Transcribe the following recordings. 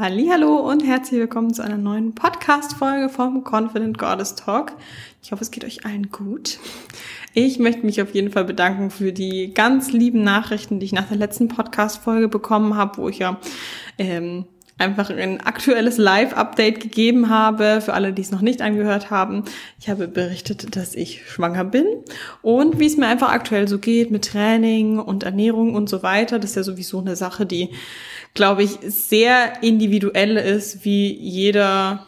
Hallo und herzlich willkommen zu einer neuen Podcast-Folge vom Confident Goddess Talk. Ich hoffe, es geht euch allen gut. Ich möchte mich auf jeden Fall bedanken für die ganz lieben Nachrichten, die ich nach der letzten Podcast-Folge bekommen habe, wo ich ja ähm, einfach ein aktuelles Live-Update gegeben habe für alle, die es noch nicht angehört haben. Ich habe berichtet, dass ich schwanger bin und wie es mir einfach aktuell so geht mit Training und Ernährung und so weiter. Das ist ja sowieso eine Sache, die, glaube ich, sehr individuell ist, wie jeder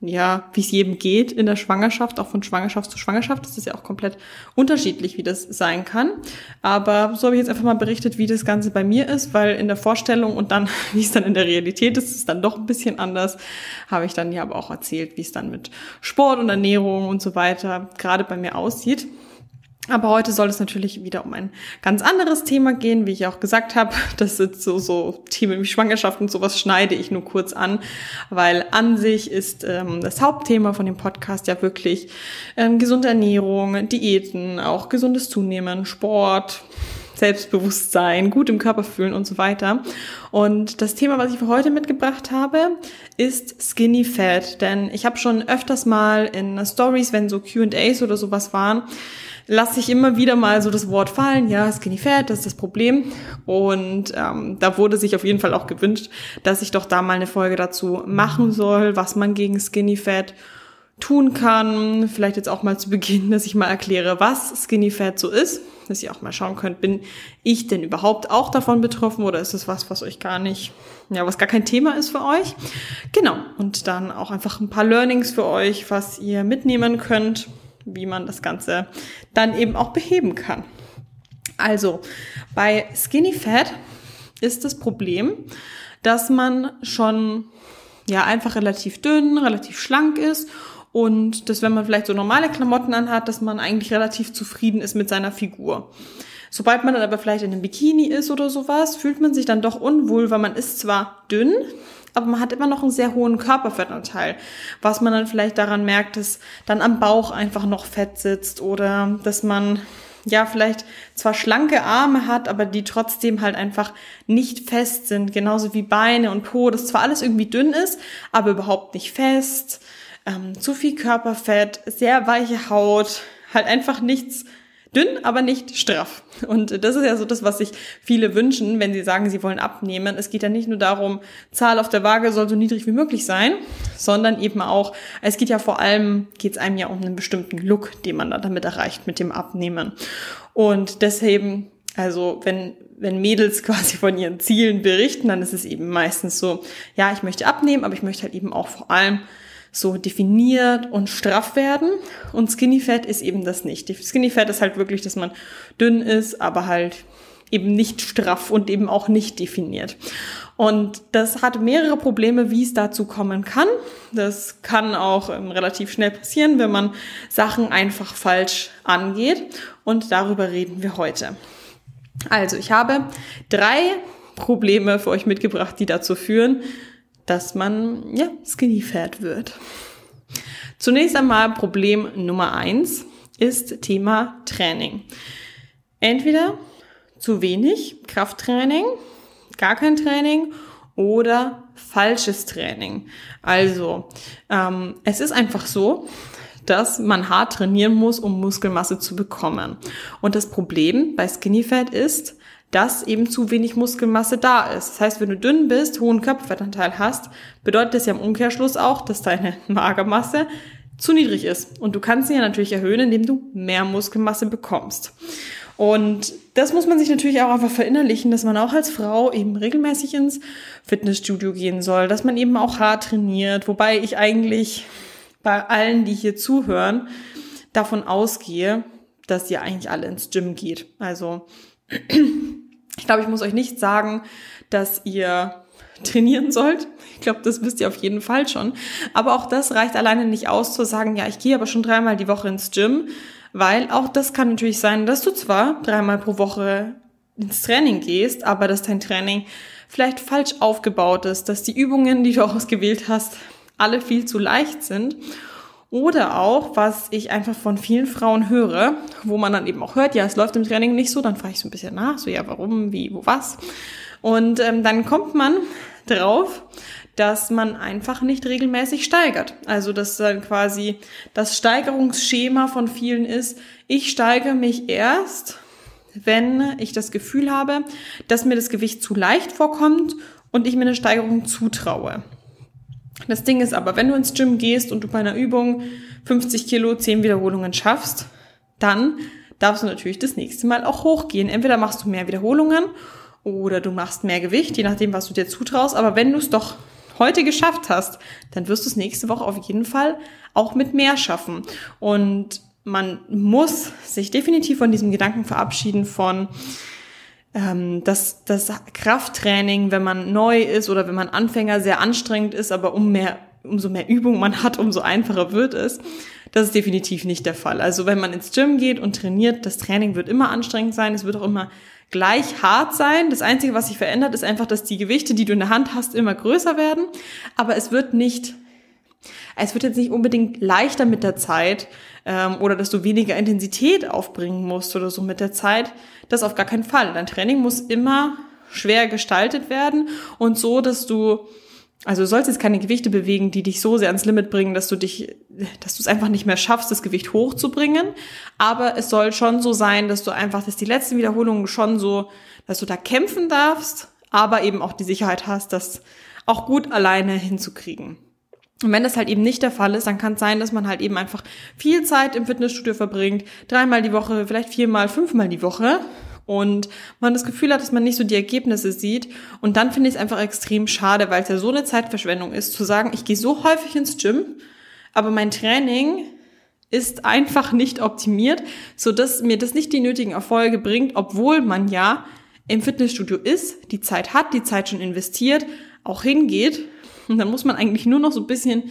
ja, wie es jedem geht in der Schwangerschaft, auch von Schwangerschaft zu Schwangerschaft. Das ist ja auch komplett unterschiedlich, wie das sein kann. Aber so habe ich jetzt einfach mal berichtet, wie das Ganze bei mir ist, weil in der Vorstellung und dann, wie es dann in der Realität ist, ist dann doch ein bisschen anders. Habe ich dann ja aber auch erzählt, wie es dann mit Sport und Ernährung und so weiter gerade bei mir aussieht. Aber heute soll es natürlich wieder um ein ganz anderes Thema gehen, wie ich auch gesagt habe. Das sind so, so Themen wie Schwangerschaft und sowas schneide ich nur kurz an, weil an sich ist ähm, das Hauptthema von dem Podcast ja wirklich ähm, gesunde Ernährung, Diäten, auch gesundes Zunehmen, Sport, Selbstbewusstsein, gut im Körper fühlen und so weiter. Und das Thema, was ich für heute mitgebracht habe, ist Skinny Fat. Denn ich habe schon öfters mal in Stories, wenn so Q&As oder sowas waren, lasse ich immer wieder mal so das Wort fallen, ja, Skinny Fat, das ist das Problem. Und ähm, da wurde sich auf jeden Fall auch gewünscht, dass ich doch da mal eine Folge dazu machen soll, was man gegen Skinny Fat tun kann. Vielleicht jetzt auch mal zu Beginn, dass ich mal erkläre, was Skinny Fat so ist, dass ihr auch mal schauen könnt, bin ich denn überhaupt auch davon betroffen oder ist es was, was euch gar nicht, ja, was gar kein Thema ist für euch? Genau. Und dann auch einfach ein paar Learnings für euch, was ihr mitnehmen könnt wie man das Ganze dann eben auch beheben kann. Also bei Skinny Fat ist das Problem, dass man schon ja einfach relativ dünn, relativ schlank ist und dass wenn man vielleicht so normale Klamotten anhat, dass man eigentlich relativ zufrieden ist mit seiner Figur. Sobald man dann aber vielleicht in einem Bikini ist oder sowas, fühlt man sich dann doch unwohl, weil man ist zwar dünn, aber man hat immer noch einen sehr hohen Körperfettanteil, was man dann vielleicht daran merkt, dass dann am Bauch einfach noch Fett sitzt oder dass man ja vielleicht zwar schlanke Arme hat, aber die trotzdem halt einfach nicht fest sind, genauso wie Beine und Po, das zwar alles irgendwie dünn ist, aber überhaupt nicht fest, ähm, zu viel Körperfett, sehr weiche Haut, halt einfach nichts dünn, aber nicht straff. Und das ist ja so das, was sich viele wünschen, wenn sie sagen, sie wollen abnehmen. Es geht ja nicht nur darum, Zahl auf der Waage soll so niedrig wie möglich sein, sondern eben auch, es geht ja vor allem, geht es einem ja um einen bestimmten Look, den man da damit erreicht mit dem Abnehmen. Und deswegen, also wenn wenn Mädels quasi von ihren Zielen berichten, dann ist es eben meistens so, ja, ich möchte abnehmen, aber ich möchte halt eben auch vor allem so definiert und straff werden. Und Skinny Fat ist eben das nicht. Skinny Fat ist halt wirklich, dass man dünn ist, aber halt eben nicht straff und eben auch nicht definiert. Und das hat mehrere Probleme, wie es dazu kommen kann. Das kann auch ähm, relativ schnell passieren, wenn man Sachen einfach falsch angeht. Und darüber reden wir heute. Also, ich habe drei Probleme für euch mitgebracht, die dazu führen, dass man ja skinny fat wird. Zunächst einmal Problem Nummer eins ist Thema Training. Entweder zu wenig Krafttraining, gar kein Training oder falsches Training. Also ähm, es ist einfach so, dass man hart trainieren muss, um Muskelmasse zu bekommen. Und das Problem bei Skinny Fat ist, dass eben zu wenig Muskelmasse da ist. Das heißt, wenn du dünn bist, hohen Körperfettanteil hast, bedeutet das ja im Umkehrschluss auch, dass deine Magermasse zu niedrig ist. Und du kannst sie ja natürlich erhöhen, indem du mehr Muskelmasse bekommst. Und das muss man sich natürlich auch einfach verinnerlichen, dass man auch als Frau eben regelmäßig ins Fitnessstudio gehen soll, dass man eben auch hart trainiert, wobei ich eigentlich bei allen, die hier zuhören, davon ausgehe, dass ihr eigentlich alle ins Gym geht. Also ich glaube, ich muss euch nicht sagen, dass ihr trainieren sollt. Ich glaube, das wisst ihr auf jeden Fall schon. Aber auch das reicht alleine nicht aus zu sagen, ja, ich gehe aber schon dreimal die Woche ins Gym, weil auch das kann natürlich sein, dass du zwar dreimal pro Woche ins Training gehst, aber dass dein Training vielleicht falsch aufgebaut ist, dass die Übungen, die du ausgewählt hast, alle viel zu leicht sind oder auch, was ich einfach von vielen Frauen höre, wo man dann eben auch hört, ja, es läuft im Training nicht so, dann frage ich so ein bisschen nach, so ja, warum, wie, wo, was. Und ähm, dann kommt man drauf, dass man einfach nicht regelmäßig steigert. Also dass dann quasi das Steigerungsschema von vielen ist, ich steigere mich erst, wenn ich das Gefühl habe, dass mir das Gewicht zu leicht vorkommt und ich mir eine Steigerung zutraue. Das Ding ist aber, wenn du ins Gym gehst und du bei einer Übung 50 Kilo, 10 Wiederholungen schaffst, dann darfst du natürlich das nächste Mal auch hochgehen. Entweder machst du mehr Wiederholungen oder du machst mehr Gewicht, je nachdem, was du dir zutraust. Aber wenn du es doch heute geschafft hast, dann wirst du es nächste Woche auf jeden Fall auch mit mehr schaffen. Und man muss sich definitiv von diesem Gedanken verabschieden von, ähm, dass das Krafttraining, wenn man neu ist oder wenn man Anfänger, sehr anstrengend ist, aber um mehr, umso mehr Übung man hat, umso einfacher wird es. Das ist definitiv nicht der Fall. Also wenn man ins Gym geht und trainiert, das Training wird immer anstrengend sein, es wird auch immer gleich hart sein. Das Einzige, was sich verändert, ist einfach, dass die Gewichte, die du in der Hand hast, immer größer werden. Aber es wird nicht, es wird jetzt nicht unbedingt leichter mit der Zeit ähm, oder dass du weniger Intensität aufbringen musst oder so mit der Zeit. Das auf gar keinen Fall. Dein Training muss immer schwer gestaltet werden und so, dass du also du sollst jetzt keine Gewichte bewegen, die dich so sehr ans Limit bringen, dass du dich, dass du es einfach nicht mehr schaffst, das Gewicht hochzubringen. Aber es soll schon so sein, dass du einfach, dass die letzten Wiederholungen schon so, dass du da kämpfen darfst, aber eben auch die Sicherheit hast, das auch gut alleine hinzukriegen. Und wenn das halt eben nicht der Fall ist, dann kann es sein, dass man halt eben einfach viel Zeit im Fitnessstudio verbringt, dreimal die Woche, vielleicht viermal, fünfmal die Woche und man das Gefühl hat, dass man nicht so die Ergebnisse sieht. Und dann finde ich es einfach extrem schade, weil es ja so eine Zeitverschwendung ist, zu sagen, ich gehe so häufig ins Gym, aber mein Training ist einfach nicht optimiert, so dass mir das nicht die nötigen Erfolge bringt, obwohl man ja im Fitnessstudio ist, die Zeit hat, die Zeit schon investiert, auch hingeht und dann muss man eigentlich nur noch so ein bisschen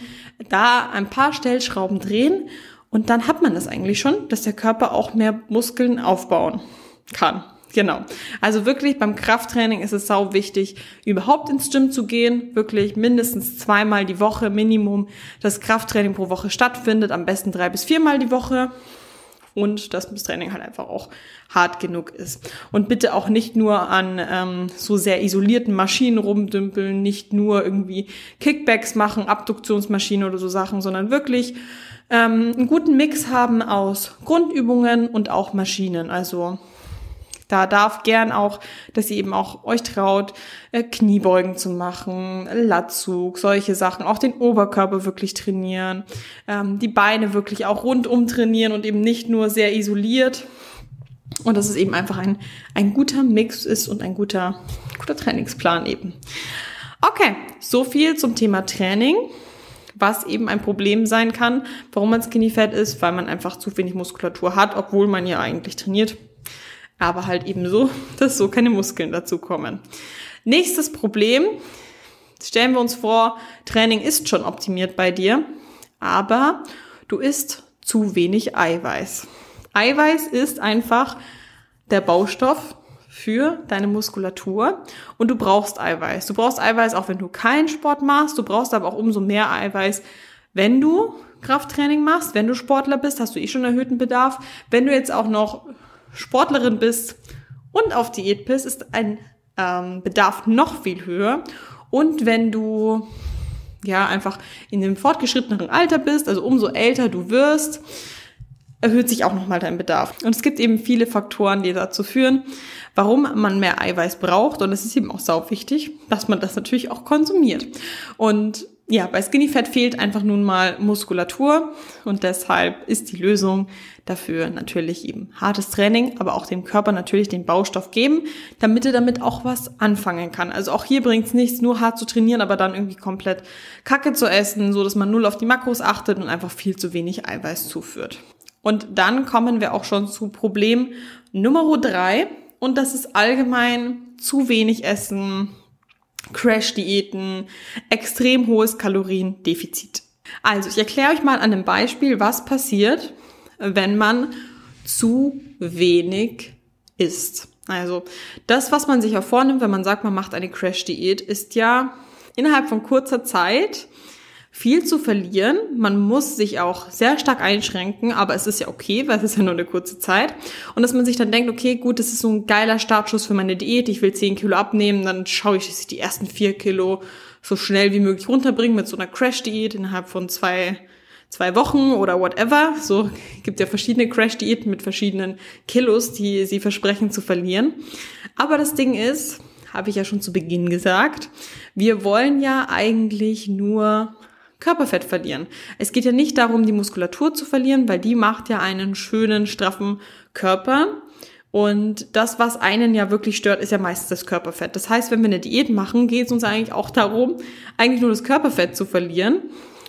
da ein paar Stellschrauben drehen und dann hat man das eigentlich schon, dass der Körper auch mehr Muskeln aufbauen kann. Genau. Also wirklich beim Krafttraining ist es sau wichtig, überhaupt ins Gym zu gehen, wirklich mindestens zweimal die Woche Minimum das Krafttraining pro Woche stattfindet, am besten drei bis viermal die Woche und dass das Training halt einfach auch hart genug ist. Und bitte auch nicht nur an ähm, so sehr isolierten Maschinen rumdümpeln, nicht nur irgendwie Kickbacks machen, Abduktionsmaschinen oder so Sachen, sondern wirklich ähm, einen guten Mix haben aus Grundübungen und auch Maschinen. Also da darf gern auch, dass ihr eben auch euch traut, äh, Kniebeugen zu machen, Latzug, solche Sachen, auch den Oberkörper wirklich trainieren, ähm, die Beine wirklich auch rundum trainieren und eben nicht nur sehr isoliert. Und dass es eben einfach ein, ein guter Mix ist und ein guter, guter Trainingsplan eben. Okay, so viel zum Thema Training was eben ein Problem sein kann, warum man skinny fat ist, weil man einfach zu wenig Muskulatur hat, obwohl man ja eigentlich trainiert aber halt eben so, dass so keine Muskeln dazu kommen. Nächstes Problem. Stellen wir uns vor, Training ist schon optimiert bei dir, aber du isst zu wenig Eiweiß. Eiweiß ist einfach der Baustoff für deine Muskulatur und du brauchst Eiweiß. Du brauchst Eiweiß auch wenn du keinen Sport machst, du brauchst aber auch umso mehr Eiweiß, wenn du Krafttraining machst, wenn du Sportler bist, hast du eh schon erhöhten Bedarf. Wenn du jetzt auch noch Sportlerin bist und auf Diät bist, ist ein ähm, Bedarf noch viel höher. Und wenn du ja einfach in dem fortgeschritteneren Alter bist, also umso älter du wirst, erhöht sich auch nochmal dein Bedarf. Und es gibt eben viele Faktoren, die dazu führen, warum man mehr Eiweiß braucht. Und es ist eben auch sau wichtig, dass man das natürlich auch konsumiert. Und ja, bei Skinny Fat fehlt einfach nun mal Muskulatur und deshalb ist die Lösung dafür natürlich eben hartes Training, aber auch dem Körper natürlich den Baustoff geben, damit er damit auch was anfangen kann. Also auch hier bringt es nichts, nur hart zu trainieren, aber dann irgendwie komplett Kacke zu essen, so dass man null auf die Makros achtet und einfach viel zu wenig Eiweiß zuführt. Und dann kommen wir auch schon zu Problem Nummer drei und das ist allgemein zu wenig Essen, Crash-Diäten, extrem hohes Kaloriendefizit. Also, ich erkläre euch mal an einem Beispiel, was passiert, wenn man zu wenig isst. Also, das, was man sich ja vornimmt, wenn man sagt, man macht eine Crash-Diät, ist ja innerhalb von kurzer Zeit viel zu verlieren. Man muss sich auch sehr stark einschränken, aber es ist ja okay, weil es ist ja nur eine kurze Zeit. Und dass man sich dann denkt, okay, gut, das ist so ein geiler Startschuss für meine Diät, ich will 10 Kilo abnehmen, dann schaue ich, dass ich die ersten 4 Kilo so schnell wie möglich runterbringen mit so einer Crash-Diät innerhalb von zwei, zwei Wochen oder whatever. So gibt ja verschiedene Crash-Diäten mit verschiedenen Kilos, die sie versprechen zu verlieren. Aber das Ding ist, habe ich ja schon zu Beginn gesagt, wir wollen ja eigentlich nur Körperfett verlieren. Es geht ja nicht darum, die Muskulatur zu verlieren, weil die macht ja einen schönen, straffen Körper. Und das, was einen ja wirklich stört, ist ja meistens das Körperfett. Das heißt, wenn wir eine Diät machen, geht es uns eigentlich auch darum, eigentlich nur das Körperfett zu verlieren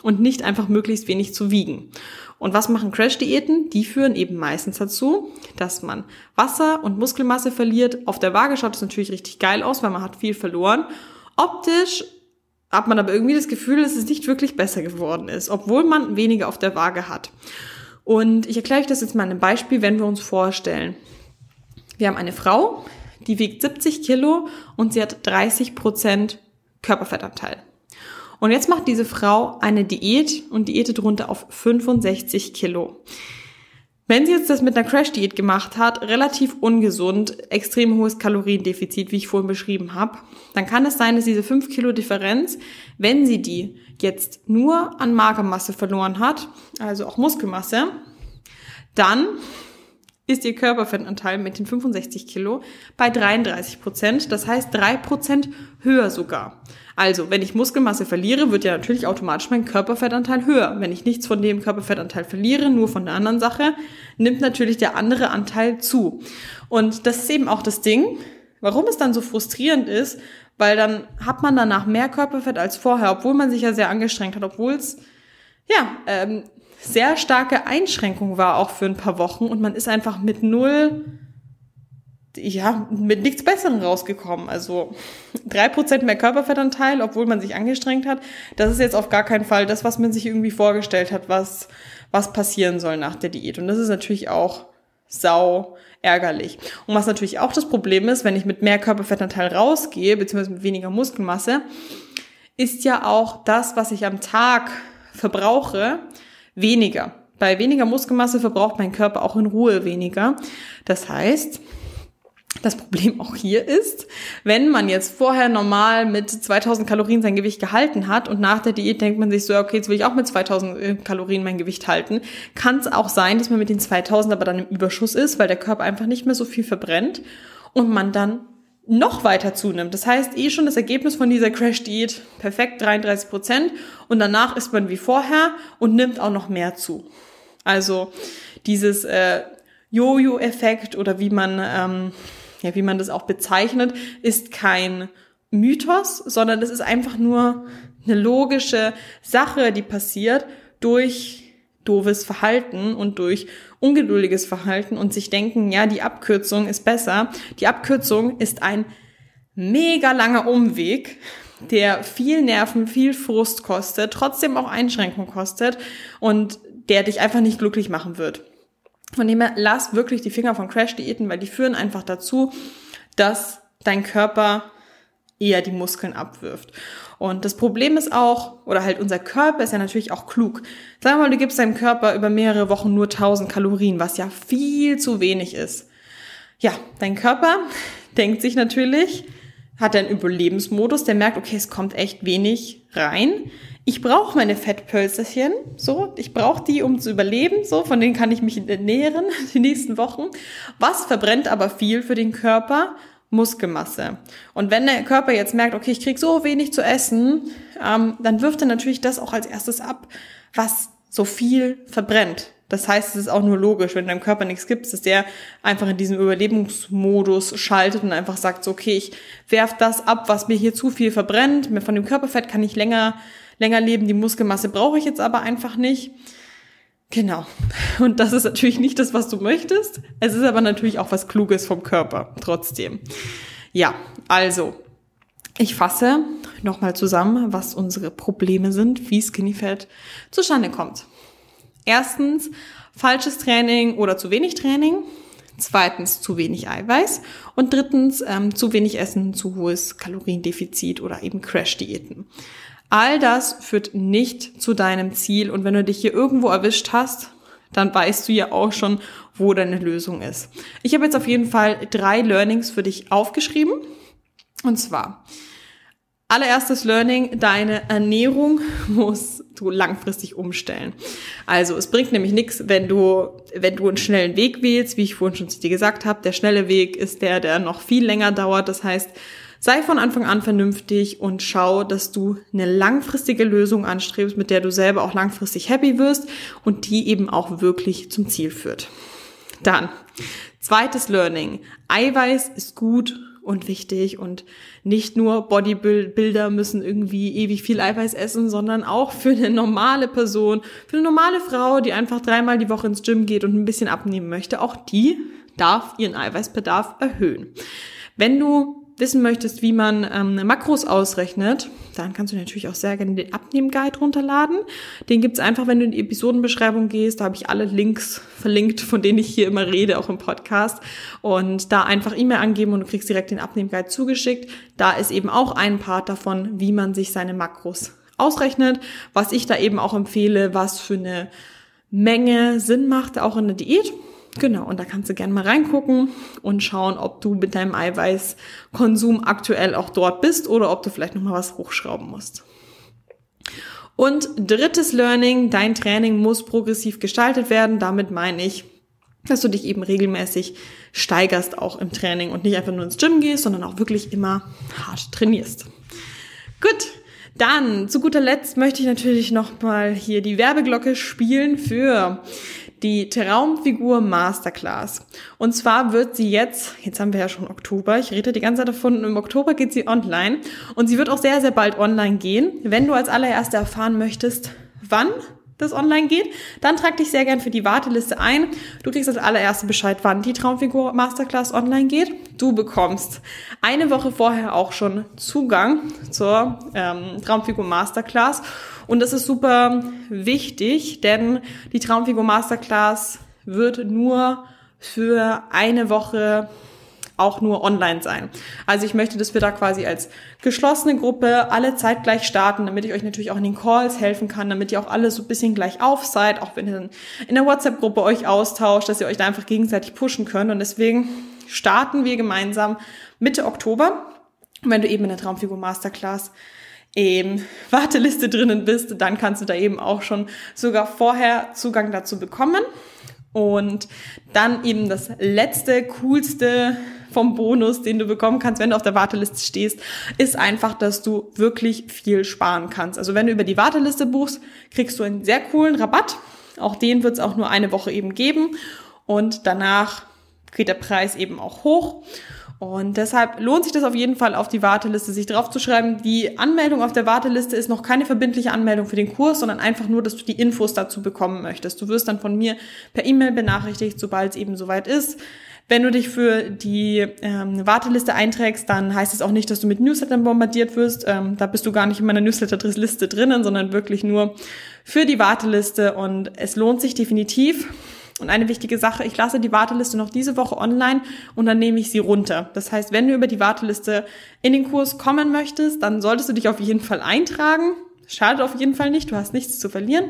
und nicht einfach möglichst wenig zu wiegen. Und was machen Crash-Diäten? Die führen eben meistens dazu, dass man Wasser und Muskelmasse verliert. Auf der Waage schaut es natürlich richtig geil aus, weil man hat viel verloren. Optisch hat man aber irgendwie das Gefühl, dass es nicht wirklich besser geworden ist, obwohl man weniger auf der Waage hat. Und ich erkläre euch das jetzt mal in einem Beispiel, wenn wir uns vorstellen. Wir haben eine Frau, die wiegt 70 Kilo und sie hat 30 Prozent Körperfettanteil. Und jetzt macht diese Frau eine Diät und diätet runter auf 65 Kilo. Wenn sie jetzt das mit einer Crash-Diät gemacht hat, relativ ungesund, extrem hohes Kaloriendefizit, wie ich vorhin beschrieben habe, dann kann es sein, dass diese 5 Kilo Differenz, wenn sie die jetzt nur an Magermasse verloren hat, also auch Muskelmasse, dann ist ihr Körperfettanteil mit den 65 Kilo bei 33 Prozent, das heißt drei Prozent höher sogar. Also, wenn ich Muskelmasse verliere, wird ja natürlich automatisch mein Körperfettanteil höher. Wenn ich nichts von dem Körperfettanteil verliere, nur von der anderen Sache, nimmt natürlich der andere Anteil zu. Und das ist eben auch das Ding, warum es dann so frustrierend ist, weil dann hat man danach mehr Körperfett als vorher, obwohl man sich ja sehr angestrengt hat, obwohl es ja ähm, sehr starke Einschränkung war auch für ein paar Wochen und man ist einfach mit null ja, mit nichts Besserem rausgekommen. Also drei Prozent mehr Körperfettanteil, obwohl man sich angestrengt hat. Das ist jetzt auf gar keinen Fall das, was man sich irgendwie vorgestellt hat, was, was passieren soll nach der Diät. Und das ist natürlich auch sau ärgerlich. Und was natürlich auch das Problem ist, wenn ich mit mehr Körperfettanteil rausgehe, beziehungsweise mit weniger Muskelmasse, ist ja auch das, was ich am Tag verbrauche, weniger. Bei weniger Muskelmasse verbraucht mein Körper auch in Ruhe weniger. Das heißt, das Problem auch hier ist, wenn man jetzt vorher normal mit 2000 Kalorien sein Gewicht gehalten hat und nach der Diät denkt man sich so, okay, jetzt will ich auch mit 2000 äh, Kalorien mein Gewicht halten, kann es auch sein, dass man mit den 2000 aber dann im Überschuss ist, weil der Körper einfach nicht mehr so viel verbrennt und man dann noch weiter zunimmt. Das heißt, eh schon das Ergebnis von dieser Crash-Diät perfekt 33 Prozent und danach ist man wie vorher und nimmt auch noch mehr zu. Also dieses äh, Jojo-Effekt oder wie man ähm, ja, wie man das auch bezeichnet, ist kein Mythos, sondern es ist einfach nur eine logische Sache, die passiert durch doofes Verhalten und durch ungeduldiges Verhalten und sich denken, ja, die Abkürzung ist besser. Die Abkürzung ist ein mega langer Umweg, der viel Nerven, viel Frust kostet, trotzdem auch Einschränkung kostet und der dich einfach nicht glücklich machen wird. Von dem her, lass wirklich die Finger von Crash-Diäten, weil die führen einfach dazu, dass dein Körper eher die Muskeln abwirft. Und das Problem ist auch, oder halt unser Körper ist ja natürlich auch klug. Sag mal, du gibst deinem Körper über mehrere Wochen nur 1000 Kalorien, was ja viel zu wenig ist. Ja, dein Körper denkt sich natürlich, hat einen Überlebensmodus, der merkt, okay, es kommt echt wenig rein ich brauche meine Fettpölzerchen, so, ich brauche die, um zu überleben, so, von denen kann ich mich ernähren die nächsten Wochen. Was verbrennt aber viel für den Körper? Muskelmasse. Und wenn der Körper jetzt merkt, okay, ich krieg so wenig zu essen, ähm, dann wirft er natürlich das auch als erstes ab, was so viel verbrennt. Das heißt, es ist auch nur logisch, wenn deinem Körper nichts gibt, dass der einfach in diesem Überlebensmodus schaltet und einfach sagt, so, okay, ich werf das ab, was mir hier zu viel verbrennt. Von dem Körperfett kann ich länger länger leben. Die Muskelmasse brauche ich jetzt aber einfach nicht. Genau. Und das ist natürlich nicht das, was du möchtest. Es ist aber natürlich auch was Kluges vom Körper trotzdem. Ja, also, ich fasse nochmal zusammen, was unsere Probleme sind, wie Skinny Fat zustande kommt. Erstens, falsches Training oder zu wenig Training. Zweitens, zu wenig Eiweiß. Und drittens, ähm, zu wenig Essen, zu hohes Kaloriendefizit oder eben Crash-Diäten. All das führt nicht zu deinem Ziel und wenn du dich hier irgendwo erwischt hast, dann weißt du ja auch schon, wo deine Lösung ist. Ich habe jetzt auf jeden Fall drei Learnings für dich aufgeschrieben. Und zwar, Allererstes Learning, deine Ernährung muss du langfristig umstellen. Also es bringt nämlich nichts, wenn du, wenn du einen schnellen Weg wählst, wie ich vorhin schon zu dir gesagt habe. Der schnelle Weg ist der, der noch viel länger dauert. Das heißt, sei von Anfang an vernünftig und schau, dass du eine langfristige Lösung anstrebst, mit der du selber auch langfristig happy wirst und die eben auch wirklich zum Ziel führt. Dann, zweites Learning. Eiweiß ist gut und wichtig und nicht nur Bodybuilder müssen irgendwie ewig viel Eiweiß essen, sondern auch für eine normale Person, für eine normale Frau, die einfach dreimal die Woche ins Gym geht und ein bisschen abnehmen möchte, auch die darf ihren Eiweißbedarf erhöhen. Wenn du wissen möchtest, wie man ähm, Makros ausrechnet, dann kannst du natürlich auch sehr gerne den Abnehmen-Guide runterladen. Den gibt's einfach, wenn du in die Episodenbeschreibung gehst. Da habe ich alle Links verlinkt, von denen ich hier immer rede, auch im Podcast. Und da einfach E-Mail angeben und du kriegst direkt den Abnehmen-Guide zugeschickt. Da ist eben auch ein Part davon, wie man sich seine Makros ausrechnet. Was ich da eben auch empfehle, was für eine Menge Sinn macht, auch in der Diät. Genau, und da kannst du gerne mal reingucken und schauen, ob du mit deinem Eiweißkonsum aktuell auch dort bist oder ob du vielleicht nochmal was hochschrauben musst. Und drittes Learning, dein Training muss progressiv gestaltet werden. Damit meine ich, dass du dich eben regelmäßig steigerst auch im Training und nicht einfach nur ins Gym gehst, sondern auch wirklich immer hart trainierst. Gut, dann zu guter Letzt möchte ich natürlich nochmal hier die Werbeglocke spielen für die Traumfigur Masterclass. Und zwar wird sie jetzt, jetzt haben wir ja schon Oktober, ich rede die ganze Zeit davon, im Oktober geht sie online und sie wird auch sehr, sehr bald online gehen. Wenn du als allererste erfahren möchtest, wann das online geht, dann trag dich sehr gern für die Warteliste ein. Du kriegst als allererste Bescheid, wann die Traumfigur Masterclass online geht. Du bekommst eine Woche vorher auch schon Zugang zur ähm, Traumfigur Masterclass und das ist super wichtig, denn die Traumfigur Masterclass wird nur für eine Woche auch nur online sein. Also ich möchte, dass wir da quasi als geschlossene Gruppe alle zeitgleich starten, damit ich euch natürlich auch in den Calls helfen kann, damit ihr auch alle so ein bisschen gleich auf seid, auch wenn ihr in der WhatsApp-Gruppe euch austauscht, dass ihr euch da einfach gegenseitig pushen könnt. Und deswegen starten wir gemeinsam Mitte Oktober. Und wenn du eben in der Traumfigur Masterclass eben Warteliste drinnen bist, dann kannst du da eben auch schon sogar vorher Zugang dazu bekommen. Und dann eben das letzte, coolste vom Bonus, den du bekommen kannst, wenn du auf der Warteliste stehst, ist einfach, dass du wirklich viel sparen kannst. Also wenn du über die Warteliste buchst, kriegst du einen sehr coolen Rabatt. Auch den wird es auch nur eine Woche eben geben. Und danach geht der Preis eben auch hoch. Und deshalb lohnt sich das auf jeden Fall auf die Warteliste, sich draufzuschreiben. Die Anmeldung auf der Warteliste ist noch keine verbindliche Anmeldung für den Kurs, sondern einfach nur, dass du die Infos dazu bekommen möchtest. Du wirst dann von mir per E-Mail benachrichtigt, sobald es eben soweit ist. Wenn du dich für die ähm, Warteliste einträgst, dann heißt es auch nicht, dass du mit Newslettern bombardiert wirst. Ähm, da bist du gar nicht in meiner Newsletter-Liste drinnen, sondern wirklich nur für die Warteliste. Und es lohnt sich definitiv. Und eine wichtige Sache, ich lasse die Warteliste noch diese Woche online und dann nehme ich sie runter. Das heißt, wenn du über die Warteliste in den Kurs kommen möchtest, dann solltest du dich auf jeden Fall eintragen. Schadet auf jeden Fall nicht, du hast nichts zu verlieren.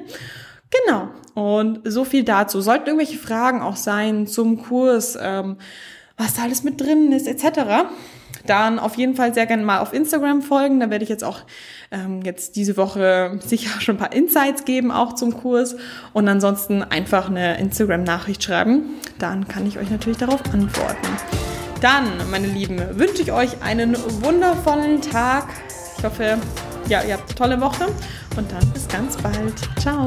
Genau. Und so viel dazu. Sollten irgendwelche Fragen auch sein zum Kurs, ähm, was da alles mit drin ist, etc., dann auf jeden Fall sehr gerne mal auf Instagram folgen. Da werde ich jetzt auch ähm, jetzt diese Woche sicher schon ein paar Insights geben, auch zum Kurs. Und ansonsten einfach eine Instagram-Nachricht schreiben. Dann kann ich euch natürlich darauf antworten. Dann, meine Lieben, wünsche ich euch einen wundervollen Tag. Ich hoffe, ja, ihr habt eine tolle Woche und dann bis ganz bald. Ciao.